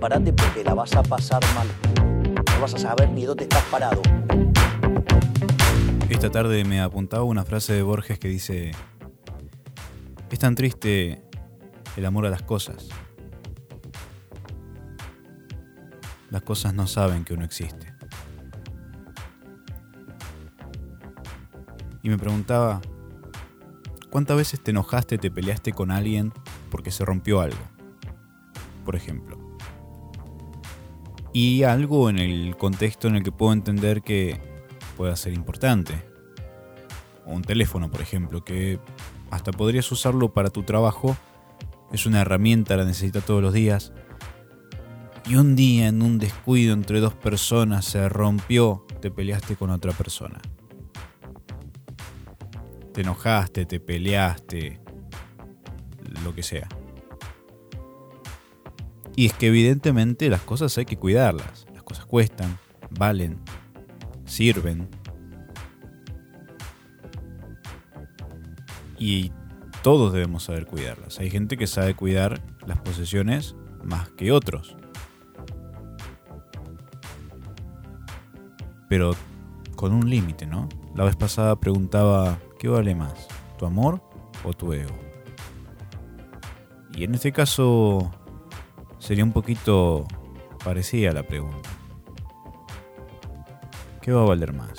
prepárate porque la vas a pasar mal. No vas a saber ni dónde estás parado. Esta tarde me apuntaba una frase de Borges que dice, es tan triste el amor a las cosas. Las cosas no saben que uno existe. Y me preguntaba, ¿cuántas veces te enojaste, te peleaste con alguien porque se rompió algo? Por ejemplo. Y algo en el contexto en el que puedo entender que pueda ser importante. Un teléfono, por ejemplo, que hasta podrías usarlo para tu trabajo. Es una herramienta, la necesitas todos los días. Y un día en un descuido entre dos personas se rompió, te peleaste con otra persona. Te enojaste, te peleaste, lo que sea. Y es que evidentemente las cosas hay que cuidarlas. Las cosas cuestan, valen, sirven. Y todos debemos saber cuidarlas. Hay gente que sabe cuidar las posesiones más que otros. Pero con un límite, ¿no? La vez pasada preguntaba, ¿qué vale más? ¿Tu amor o tu ego? Y en este caso sería un poquito parecida la pregunta. ¿Qué va a valer más?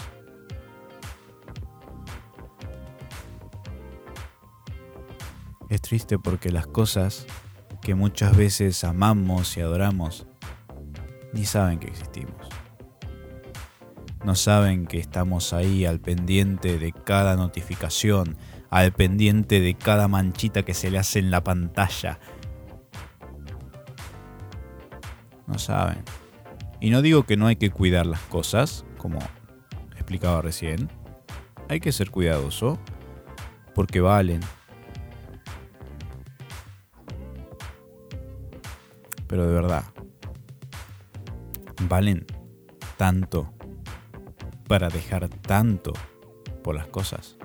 Es triste porque las cosas que muchas veces amamos y adoramos ni saben que existimos. No saben que estamos ahí al pendiente de cada notificación, al pendiente de cada manchita que se le hace en la pantalla. No saben. Y no digo que no hay que cuidar las cosas, como explicaba recién. Hay que ser cuidadoso, porque valen, pero de verdad, valen tanto para dejar tanto por las cosas.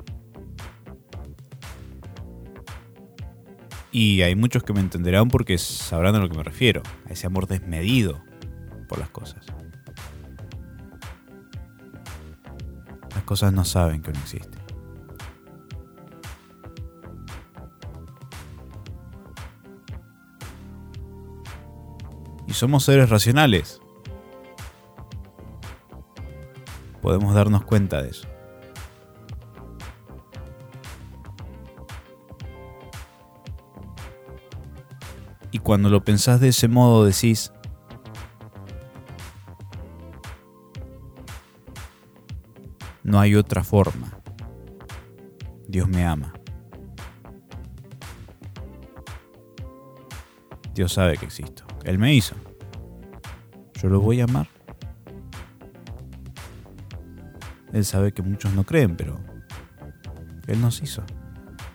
Y hay muchos que me entenderán porque sabrán a lo que me refiero, a ese amor desmedido por las cosas. Las cosas no saben que no existe. Y somos seres racionales. Podemos darnos cuenta de eso. Cuando lo pensás de ese modo decís, no hay otra forma. Dios me ama. Dios sabe que existo. Él me hizo. Yo lo voy a amar. Él sabe que muchos no creen, pero Él nos hizo.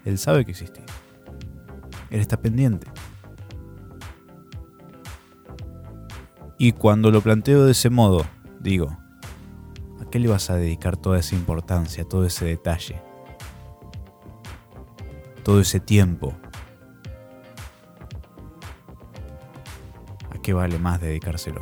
Él sabe que existí. Él está pendiente. Y cuando lo planteo de ese modo, digo, ¿a qué le vas a dedicar toda esa importancia, todo ese detalle? Todo ese tiempo. ¿A qué vale más dedicárselo?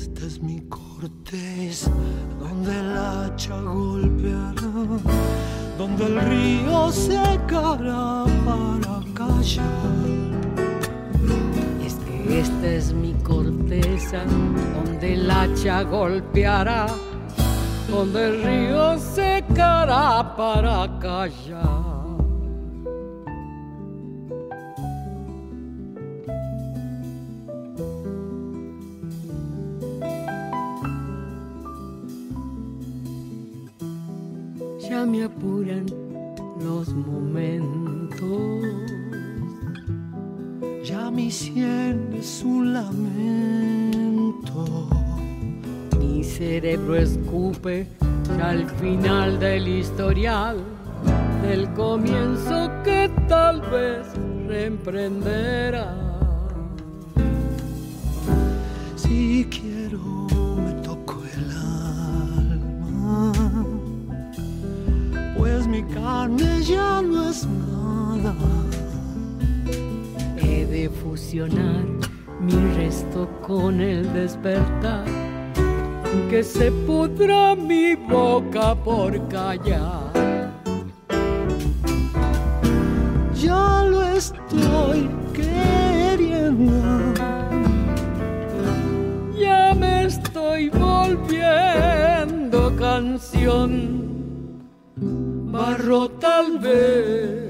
Esta es mi corteza donde el hacha golpeará, donde el río secará para callar. Es que esta es mi corteza donde el hacha golpeará donde el río secará para callar. Apuran los momentos. Ya mi sien es un lamento mi cerebro escupe al final del historial, del comienzo que tal vez reemprenderá. Mi resto con el despertar que se pudra mi boca por callar. Ya lo estoy queriendo. Ya me estoy volviendo canción. Barro tal vez.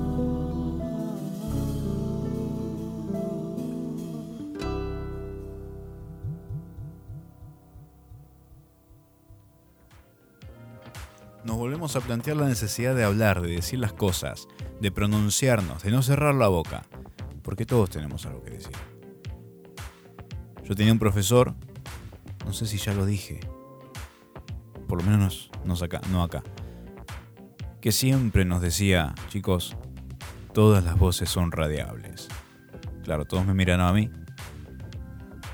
Volvemos a plantear la necesidad de hablar, de decir las cosas, de pronunciarnos, de no cerrar la boca, porque todos tenemos algo que decir. Yo tenía un profesor, no sé si ya lo dije, por lo menos no acá, no acá, que siempre nos decía, chicos, todas las voces son radiables. Claro, todos me miran a mí,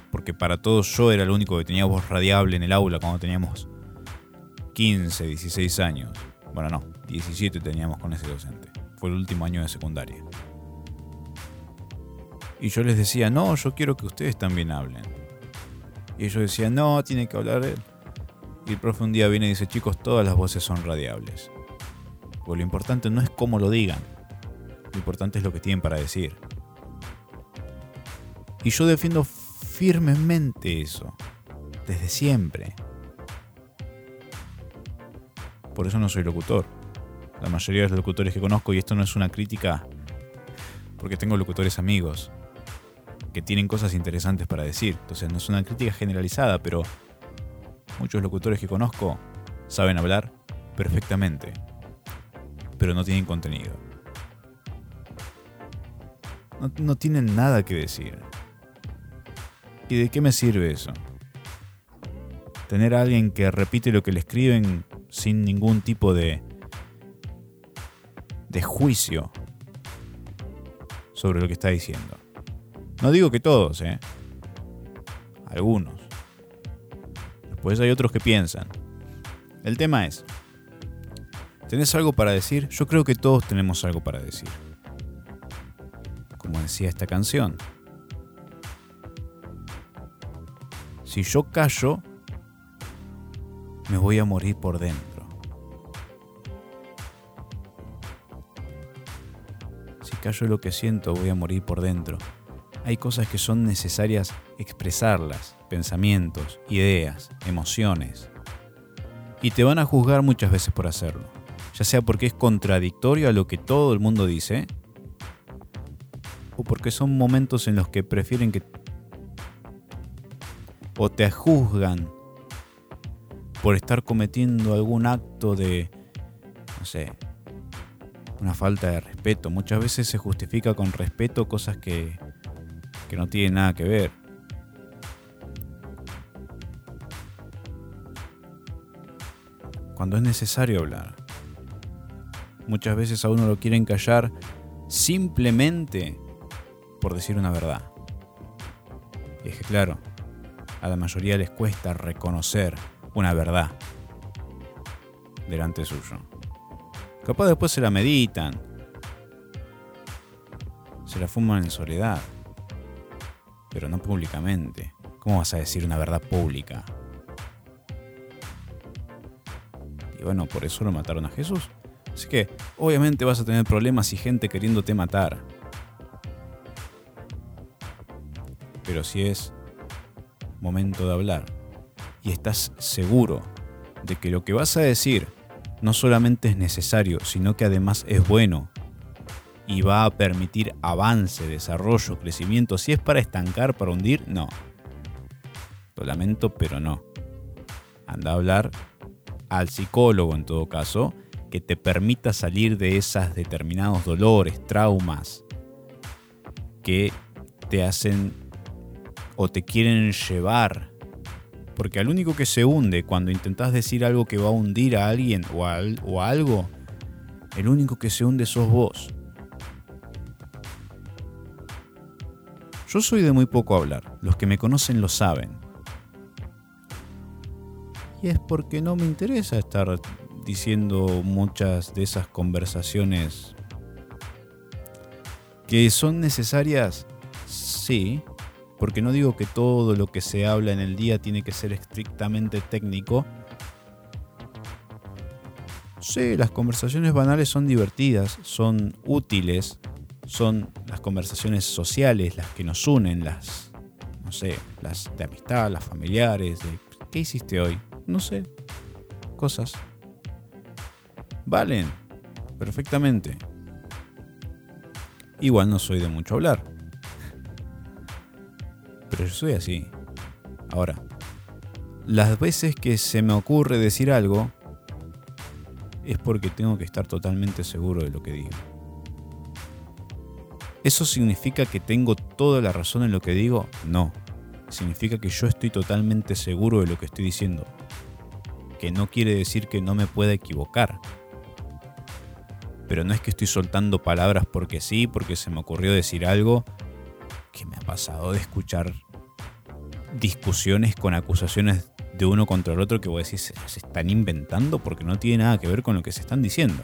porque para todos yo era el único que tenía voz radiable en el aula cuando teníamos 15, 16 años. Bueno, no, 17 teníamos con ese docente. Fue el último año de secundaria. Y yo les decía, no, yo quiero que ustedes también hablen. Y ellos decían, no, tiene que hablar él. Y el profe un día viene y dice, chicos, todas las voces son radiables. Pues lo importante no es cómo lo digan, lo importante es lo que tienen para decir. Y yo defiendo firmemente eso, desde siempre. Por eso no soy locutor. La mayoría de los locutores que conozco, y esto no es una crítica, porque tengo locutores amigos que tienen cosas interesantes para decir. Entonces no es una crítica generalizada, pero muchos locutores que conozco saben hablar perfectamente, pero no tienen contenido. No, tienen nada que decir. ¿Y de qué me sirve eso? Tener a alguien que repite lo que le escriben sin ningún tipo de, de juicio sobre lo que está diciendo. No digo que todos, ¿eh? Algunos. Después hay otros que piensan. El tema es, ¿tenés algo para decir? Yo creo que todos tenemos algo para decir. Como decía esta canción. Si yo callo, me voy a morir por dentro. Si callo lo que siento, voy a morir por dentro. Hay cosas que son necesarias expresarlas, pensamientos, ideas, emociones. Y te van a juzgar muchas veces por hacerlo, ya sea porque es contradictorio a lo que todo el mundo dice, o porque son momentos en los que prefieren que o te juzgan por estar cometiendo algún acto de, no sé, una falta de respeto. Muchas veces se justifica con respeto cosas que, que no tienen nada que ver. Cuando es necesario hablar. Muchas veces a uno lo quieren callar simplemente por decir una verdad. Y es que claro, a la mayoría les cuesta reconocer una verdad delante suyo. Capaz después se la meditan, se la fuman en soledad, pero no públicamente. ¿Cómo vas a decir una verdad pública? Y bueno, por eso lo mataron a Jesús. Así que, obviamente vas a tener problemas y gente queriéndote matar. Pero si es momento de hablar y estás seguro de que lo que vas a decir no solamente es necesario, sino que además es bueno y va a permitir avance, desarrollo, crecimiento. Si es para estancar, para hundir, no. Lo lamento, pero no. Anda a hablar al psicólogo en todo caso, que te permita salir de esos determinados dolores, traumas que te hacen o te quieren llevar. Porque al único que se hunde cuando intentas decir algo que va a hundir a alguien o a, o algo, el único que se hunde sos vos. Yo soy de muy poco hablar, los que me conocen lo saben. Y es porque no me interesa estar diciendo muchas de esas conversaciones que son necesarias, sí, porque no digo que todo lo que se habla en el día tiene que ser estrictamente técnico. Sí, las conversaciones banales son divertidas, son útiles, son las conversaciones sociales las que nos unen, las, no sé, las de amistad, las familiares, de ¿qué hiciste hoy? No sé, cosas. Valen, perfectamente. Igual no soy de mucho hablar pero yo soy así. Ahora, las veces que se me ocurre decir algo es porque tengo que estar totalmente seguro de lo que digo. ¿Eso significa que tengo toda la razón en lo que digo? No. Significa que yo estoy totalmente seguro de lo que estoy diciendo. Que no quiere decir que no me pueda equivocar. Pero no es que estoy soltando palabras porque sí, porque se me ocurrió decir algo que me ha pasado de escuchar discusiones con acusaciones de uno contra el otro que vos decís se están inventando porque no tiene nada que ver con lo que se están diciendo.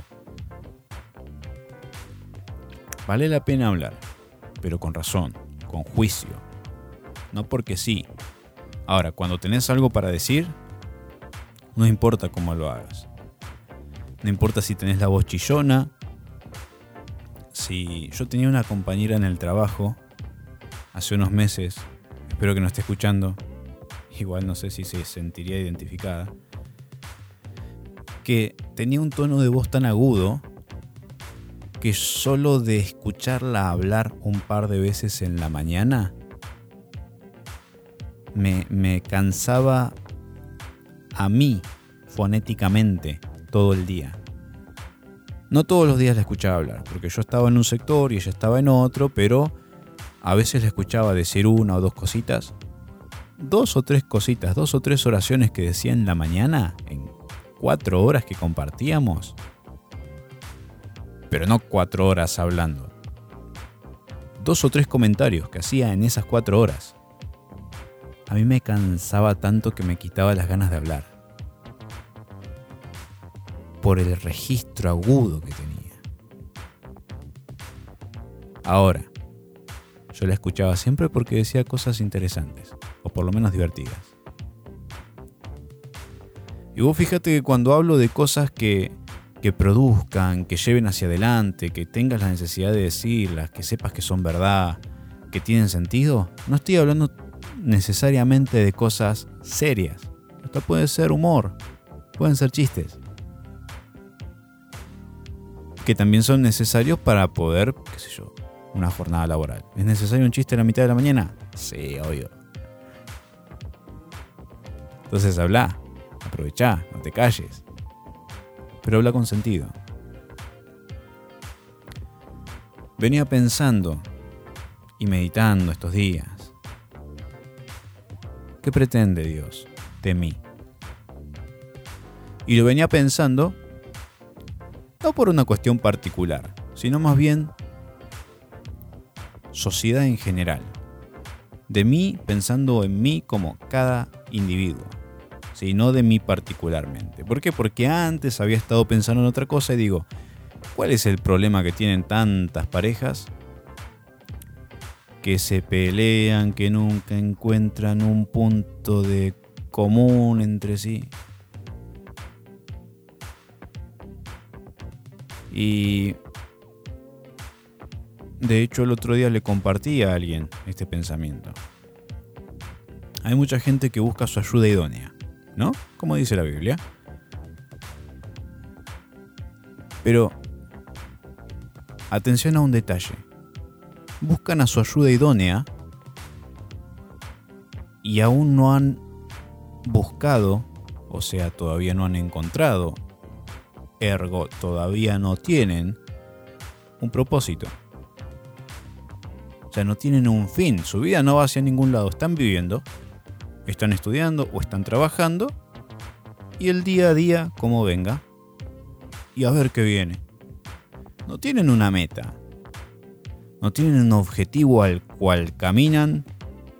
Vale la pena hablar, pero con razón, con juicio. No porque sí. Ahora, cuando tenés algo para decir, no importa cómo lo hagas. No importa si tenés la voz chillona. Si yo tenía una compañera en el trabajo hace unos meses, espero que no esté escuchando, igual no sé si se sentiría identificada, que tenía un tono de voz tan agudo que solo de escucharla hablar un par de veces en la mañana me, me cansaba a mí fonéticamente todo el día. No todos los días la escuchaba hablar, porque yo estaba en un sector y ella estaba en otro, pero a veces le escuchaba decir una o dos cositas. Dos o tres cositas, dos o tres oraciones que decía en la mañana, en cuatro horas que compartíamos. Pero no cuatro horas hablando. Dos o tres comentarios que hacía en esas cuatro horas. A mí me cansaba tanto que me quitaba las ganas de hablar. Por el registro agudo que tenía. Ahora, yo la escuchaba siempre porque decía cosas interesantes, o por lo menos divertidas. Y vos fíjate que cuando hablo de cosas que, que produzcan, que lleven hacia adelante, que tengas la necesidad de decirlas, que sepas que son verdad, que tienen sentido, no estoy hablando necesariamente de cosas serias. Esto puede ser humor, pueden ser chistes. Que también son necesarios para poder, qué sé yo, una jornada laboral. ¿Es necesario un chiste a la mitad de la mañana? Sí, obvio. Entonces habla, aprovecha, no te calles. Pero habla con sentido. venía pensando y meditando estos días. ¿Qué pretende Dios de mí? Y lo venía pensando no por una cuestión particular, sino más bien sociedad en general. De mí pensando en mí como cada individuo, sino de mí particularmente. ¿Por qué? Porque antes había estado pensando en otra cosa y digo, ¿cuál es el problema que tienen tantas parejas que se pelean, que nunca encuentran un punto de común entre sí? Y de hecho el otro día le compartí a alguien este pensamiento. Hay mucha gente que busca su ayuda idónea, ¿no? Como dice la Biblia. Pero atención a un detalle. Buscan a su ayuda idónea y aún no han buscado, o sea, todavía no han encontrado ergo todavía no tienen un propósito. O sea, no tienen un fin, su vida no va hacia ningún lado, están viviendo, están estudiando o están trabajando y el día a día como venga y a ver qué viene. No tienen una meta, no tienen un objetivo al cual caminan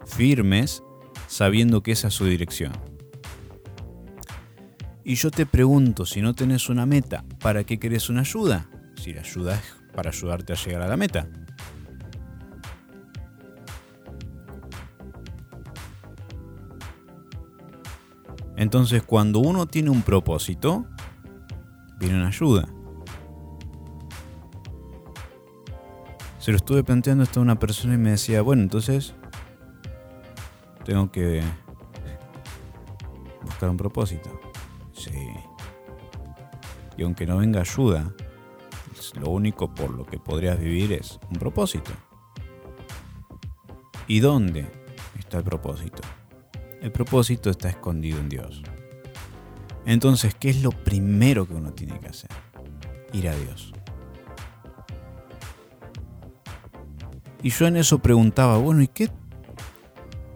firmes sabiendo que esa es su dirección. Y yo te pregunto, si no tenés una meta, ¿para qué querés una ayuda? Si la ayuda es para ayudarte a llegar a la meta. Entonces, cuando uno tiene un propósito, viene una ayuda. Se lo estuve planteando esto a una persona y me decía, bueno, entonces tengo que buscar un propósito. Sí. Y aunque no venga ayuda, lo único por lo que podrías vivir es un propósito. ¿Y dónde está el propósito? El propósito está escondido en Dios. Entonces, ¿qué es lo primero que uno tiene que hacer? Ir a Dios. Y yo en eso preguntaba, bueno, ¿y qué,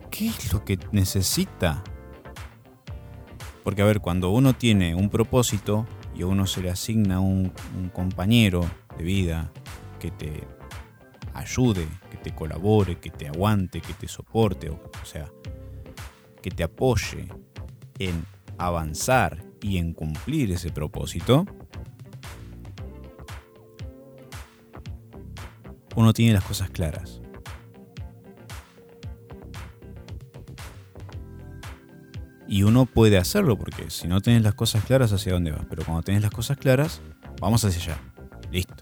qué es lo que necesita porque a ver, cuando uno tiene un propósito y a uno se le asigna un, compañero de vida que te ayude, que te colabore, que te aguante, que te soporte, o sea, que te apoye en avanzar y en cumplir ese propósito, uno tiene las cosas claras. Y uno puede hacerlo, porque si no tienes las cosas claras, ¿hacia dónde vas? Pero cuando tienes las cosas claras, vamos hacia allá. Listo.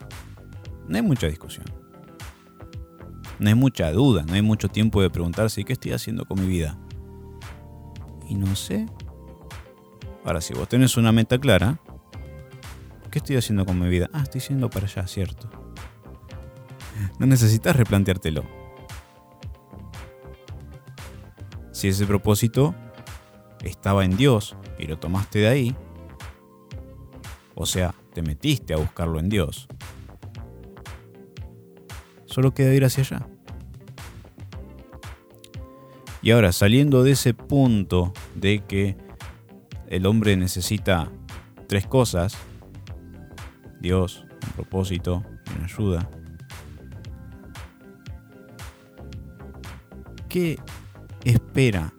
No hay mucha discusión. No hay mucha duda, no hay mucho tiempo de preguntarse, ¿qué estoy haciendo con mi vida? Y no sé. Ahora, si vos tenés una meta clara, ¿qué estoy haciendo con mi vida? Ah, estoy yendo para allá, cierto. No necesitas replanteártelo. Si ese propósito estaba en Dios y lo tomaste de ahí, o sea, te metiste a buscarlo en Dios, solo queda ir hacia allá. Y ahora, saliendo de ese punto de que el hombre necesita tres cosas, Dios, un propósito una ayuda, ¿qué espera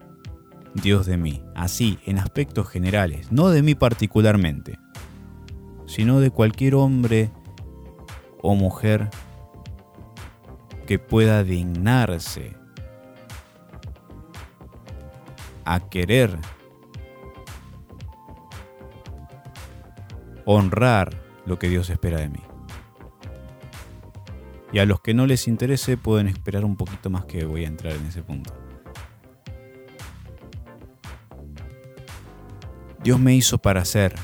Dios de mí? Así, en aspectos generales, no de mí particularmente, sino de cualquier hombre o mujer que pueda dignarse a querer honrar lo que Dios espera de mí. Y a los que no les interese pueden esperar un poquito más que voy a entrar en ese punto. Dios me hizo para ser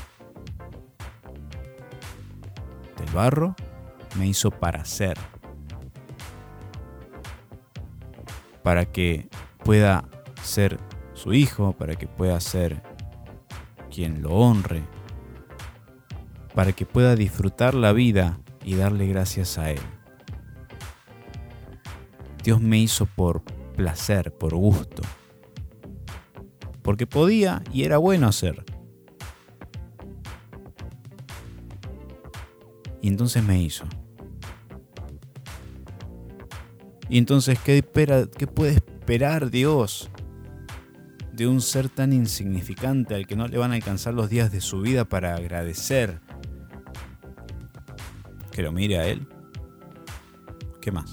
del barro, me hizo para ser. Para que pueda ser su hijo, para que pueda ser quien lo honre, para que pueda disfrutar la vida y darle gracias a Él. Dios me hizo por placer, por gusto. Porque podía y era bueno hacer. Y entonces me hizo. Y entonces, ¿qué, espera, ¿qué puede esperar Dios de un ser tan insignificante al que no le van a alcanzar los días de su vida para agradecer? Que lo mire a Él. ¿Qué más?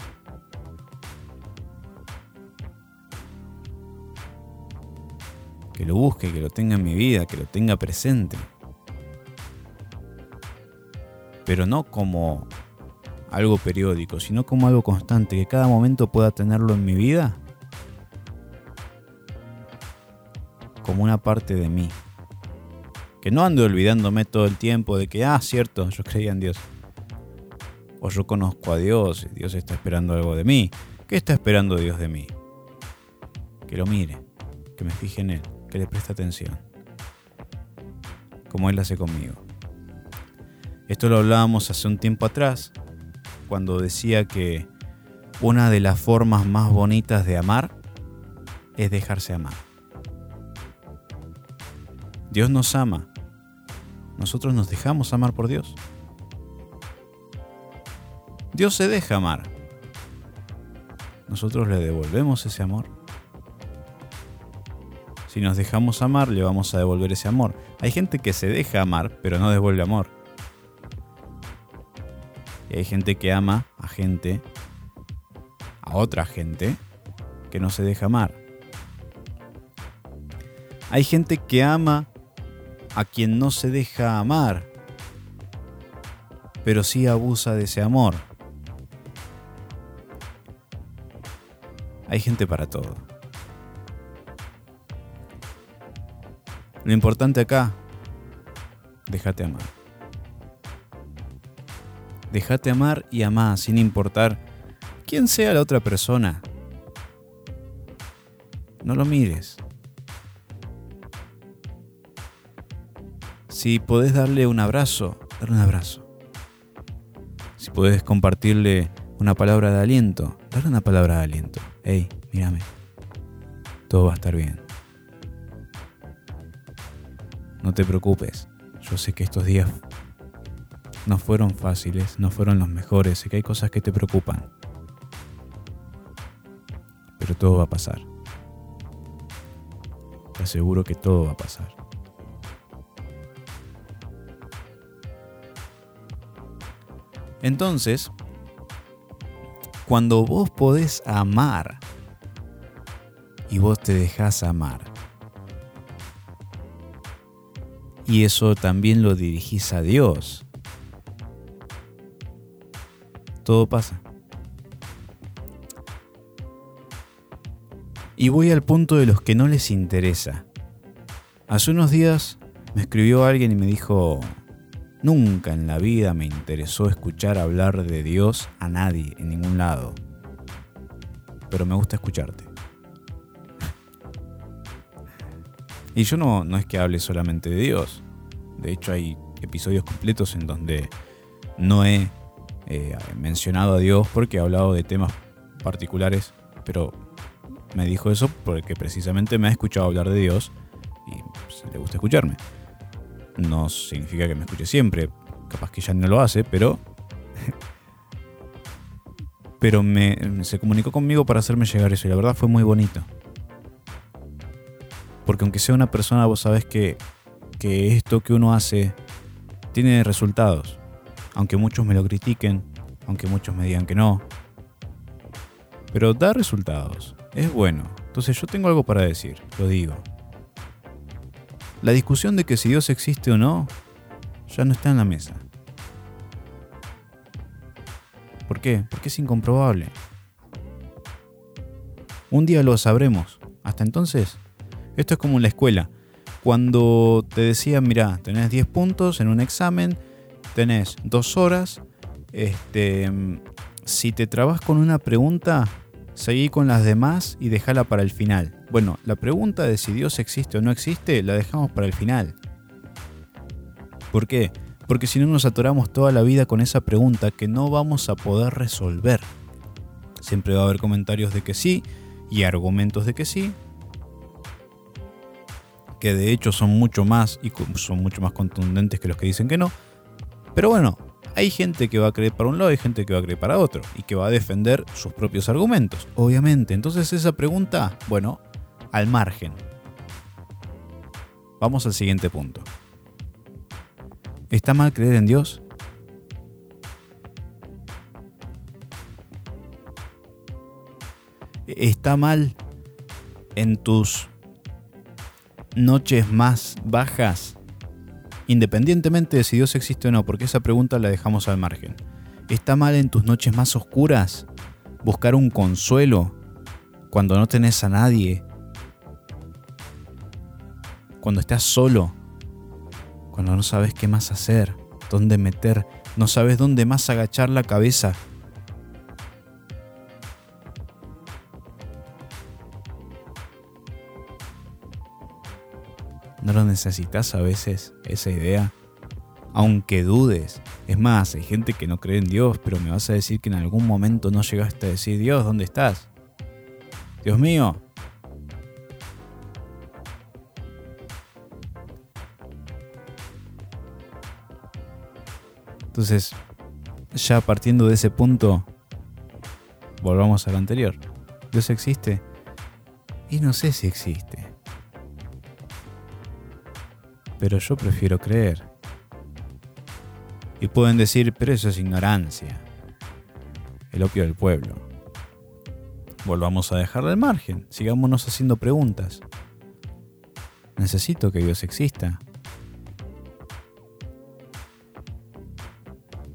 Que lo busque, que lo tenga en mi vida, que lo tenga presente. Pero no como algo periódico, sino como algo constante, que cada momento pueda tenerlo en mi vida una parte de mí. Que no ande olvidándome todo el tiempo de que, ah, cierto, yo creía en Dios. O yo conozco a Dios y Dios está esperando algo de mí. ¿Qué está esperando Dios de mí? Que lo mire, que me fije en Él, que le preste atención. Como Él hace conmigo. Esto lo hablábamos hace un tiempo atrás, cuando decía que una de las formas más bonitas de amar es dejarse amar. Dios nos ama. Nosotros nos dejamos amar por Dios. Dios se deja amar. Nosotros le devolvemos ese amor. Si nos dejamos amar, le vamos a devolver ese amor. Hay gente que se deja amar, pero no devuelve amor. Y hay gente que ama a gente, a otra gente, que no se deja amar. Hay gente que ama a quien no se deja amar, pero sí abusa de ese amor. Hay gente para todo. Lo importante acá, déjate amar. Déjate amar y amar sin importar quién sea la otra persona. No lo mires. Si podés darle un abrazo, dale un abrazo. Si podés compartirle una palabra de aliento, dale una palabra de aliento. Hey, mírame. Todo va a estar bien. No te preocupes. Yo sé que estos días no fueron fáciles, no fueron los mejores, sé que hay cosas que te preocupan. Pero todo va a pasar. Te aseguro que todo va a pasar. Entonces, cuando vos podés amar y vos te dejás amar, y eso también lo dirigís a Dios, todo pasa. Y voy al punto de los que no les interesa. Hace unos días me escribió alguien y me dijo, nunca en la vida me interesó escuchar hablar de Dios a nadie, en ningún lado. Pero me gusta escucharte. y yo no, no es que hable solamente de Dios. De hecho hay episodios completos en donde no he eh, mencionado a Dios porque ha hablado de temas particulares, pero me dijo eso porque precisamente me ha escuchado hablar de Dios y le gusta escucharme. No significa que me escuche siempre, capaz que ya no lo hace, pero pero me, se comunicó conmigo para hacerme llegar eso y la verdad fue muy bonito. Porque aunque sea una persona, vos sabés que, que esto que uno hace tiene resultados aunque muchos me lo critiquen, aunque muchos me digan que no. Pero da resultados, es bueno. Entonces yo tengo algo para decir, lo digo. La discusión de que si Dios existe o no, ya no está en la mesa. ¿Por qué? Porque es incomprobable. Un día lo sabremos. Hasta entonces, esto es como en la escuela. Cuando te decían, mira, tenés 10 puntos en un examen, tenés dos horas. Este, si te trabas con una pregunta, seguí con las demás y déjala para el final. Bueno, la pregunta de si Dios existe o no existe la dejamos para el final. ¿Por qué? Porque si no nos atoramos toda la vida con esa pregunta que no vamos a poder resolver. Siempre va a haber comentarios de que sí y argumentos de que sí, que de hecho son mucho más y son mucho más contundentes que los que dicen que no. Pero bueno, hay gente que va a creer para un lado y gente que va a creer para otro y que va a defender sus propios argumentos, obviamente. Entonces esa pregunta, bueno, al margen. Vamos al siguiente punto. ¿Está mal creer en Dios? ¿Está mal en tus noches más bajas? Independientemente de si Dios existe o no, porque esa pregunta la dejamos al margen. ¿Está mal en tus noches más oscuras buscar un consuelo cuando no tenés a nadie? Cuando estás solo, cuando no sabes qué más hacer, dónde meter, no sabes dónde más agachar la cabeza necesitas a veces, esa idea? Aunque dudes. Es más, hay gente que no cree en Dios, pero me vas a decir que en algún momento no llegaste a decir, Dios, ¿dónde estás? Dios mío. Entonces, ya partiendo de ese punto, volvamos al anterior. ¿Dios existe? Y no sé si existe pero yo prefiero creer. Y pueden decir, pero eso es ignorancia. El opio del pueblo. Volvamos a dejarle al margen, sigámonos haciendo preguntas. Necesito que Dios exista.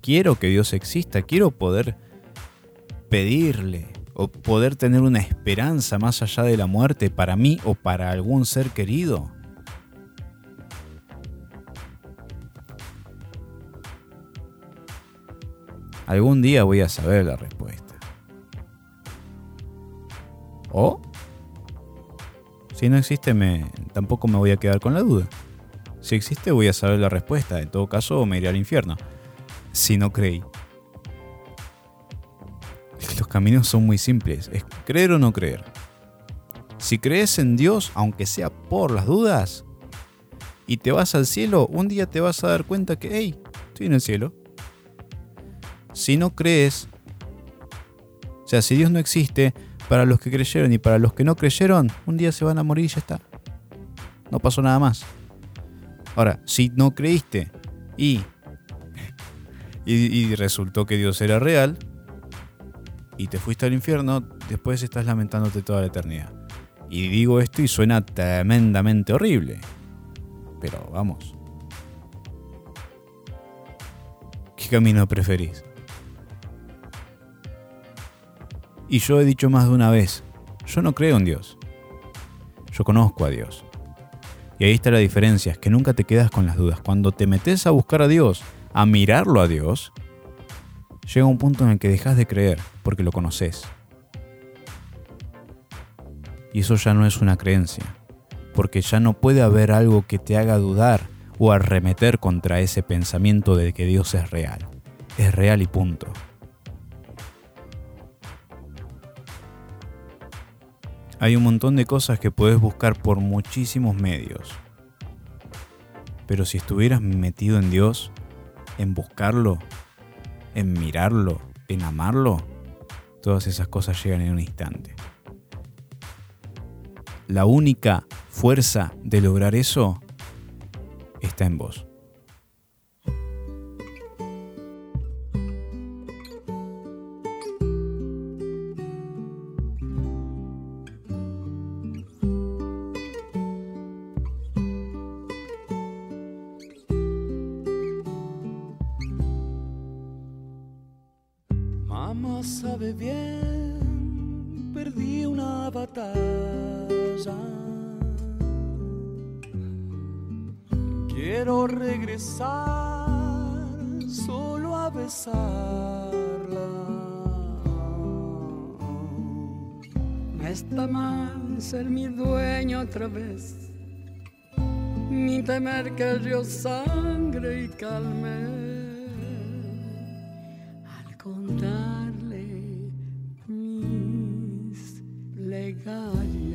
Quiero que Dios exista, quiero poder pedirle o poder tener una esperanza más allá de la muerte para mí o para algún ser querido. Algún día voy a saber la respuesta. O, si no existe, me, tampoco me voy a quedar con la duda. Si existe, voy a saber la respuesta. En todo caso, me iré al infierno. Si no creí. Los caminos son muy simples. Es creer o no creer. Si crees en Dios, aunque sea por las dudas, y te vas al cielo, un día te vas a dar cuenta que, hey, estoy en el cielo si no crees, o sea, si Dios no existe, para los que creyeron y para los que no creyeron, un día se van a morir y ya está. No pasó nada más. Ahora, si no creíste y, y, resultó que Dios era real y te fuiste al infierno, después estás lamentándote toda la eternidad. Y digo esto y suena tremendamente horrible. Pero vamos. ¿Qué camino preferís? Y yo he dicho más de una vez, yo no creo en Dios. Yo conozco a Dios. Y ahí está la diferencia, es que nunca te quedas con las dudas. Cuando te metes a buscar a Dios, a mirarlo a Dios, llega un punto en el que dejas de creer porque lo conoces. Y eso ya no es una creencia, porque ya no puede haber algo que te haga dudar o arremeter contra ese pensamiento de que Dios es real. Es real y punto. Hay un montón de cosas que puedes buscar por muchísimos medios. Pero si estuvieras metido en Dios, en buscarlo, en mirarlo, en amarlo, todas esas cosas llegan en un instante. La única fuerza de lograr eso está en vos. God.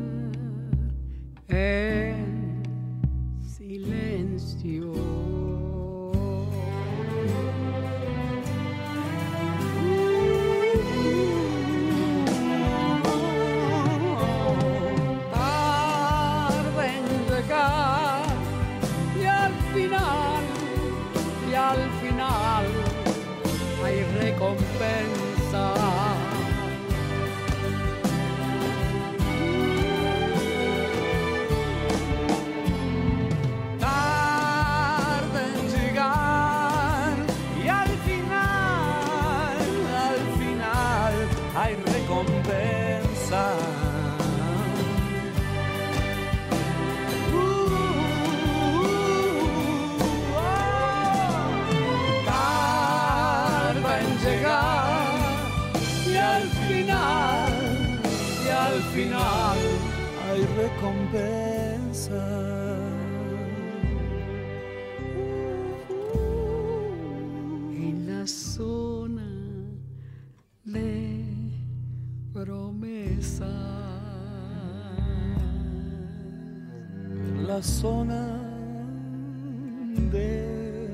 en final hay recompensa. en la zona de promesa. La zona de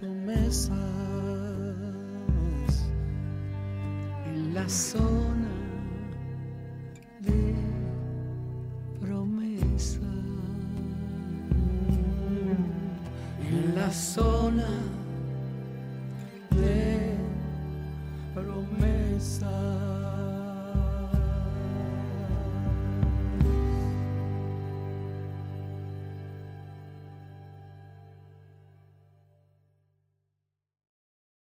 promesas. En la zona promesa. En la zona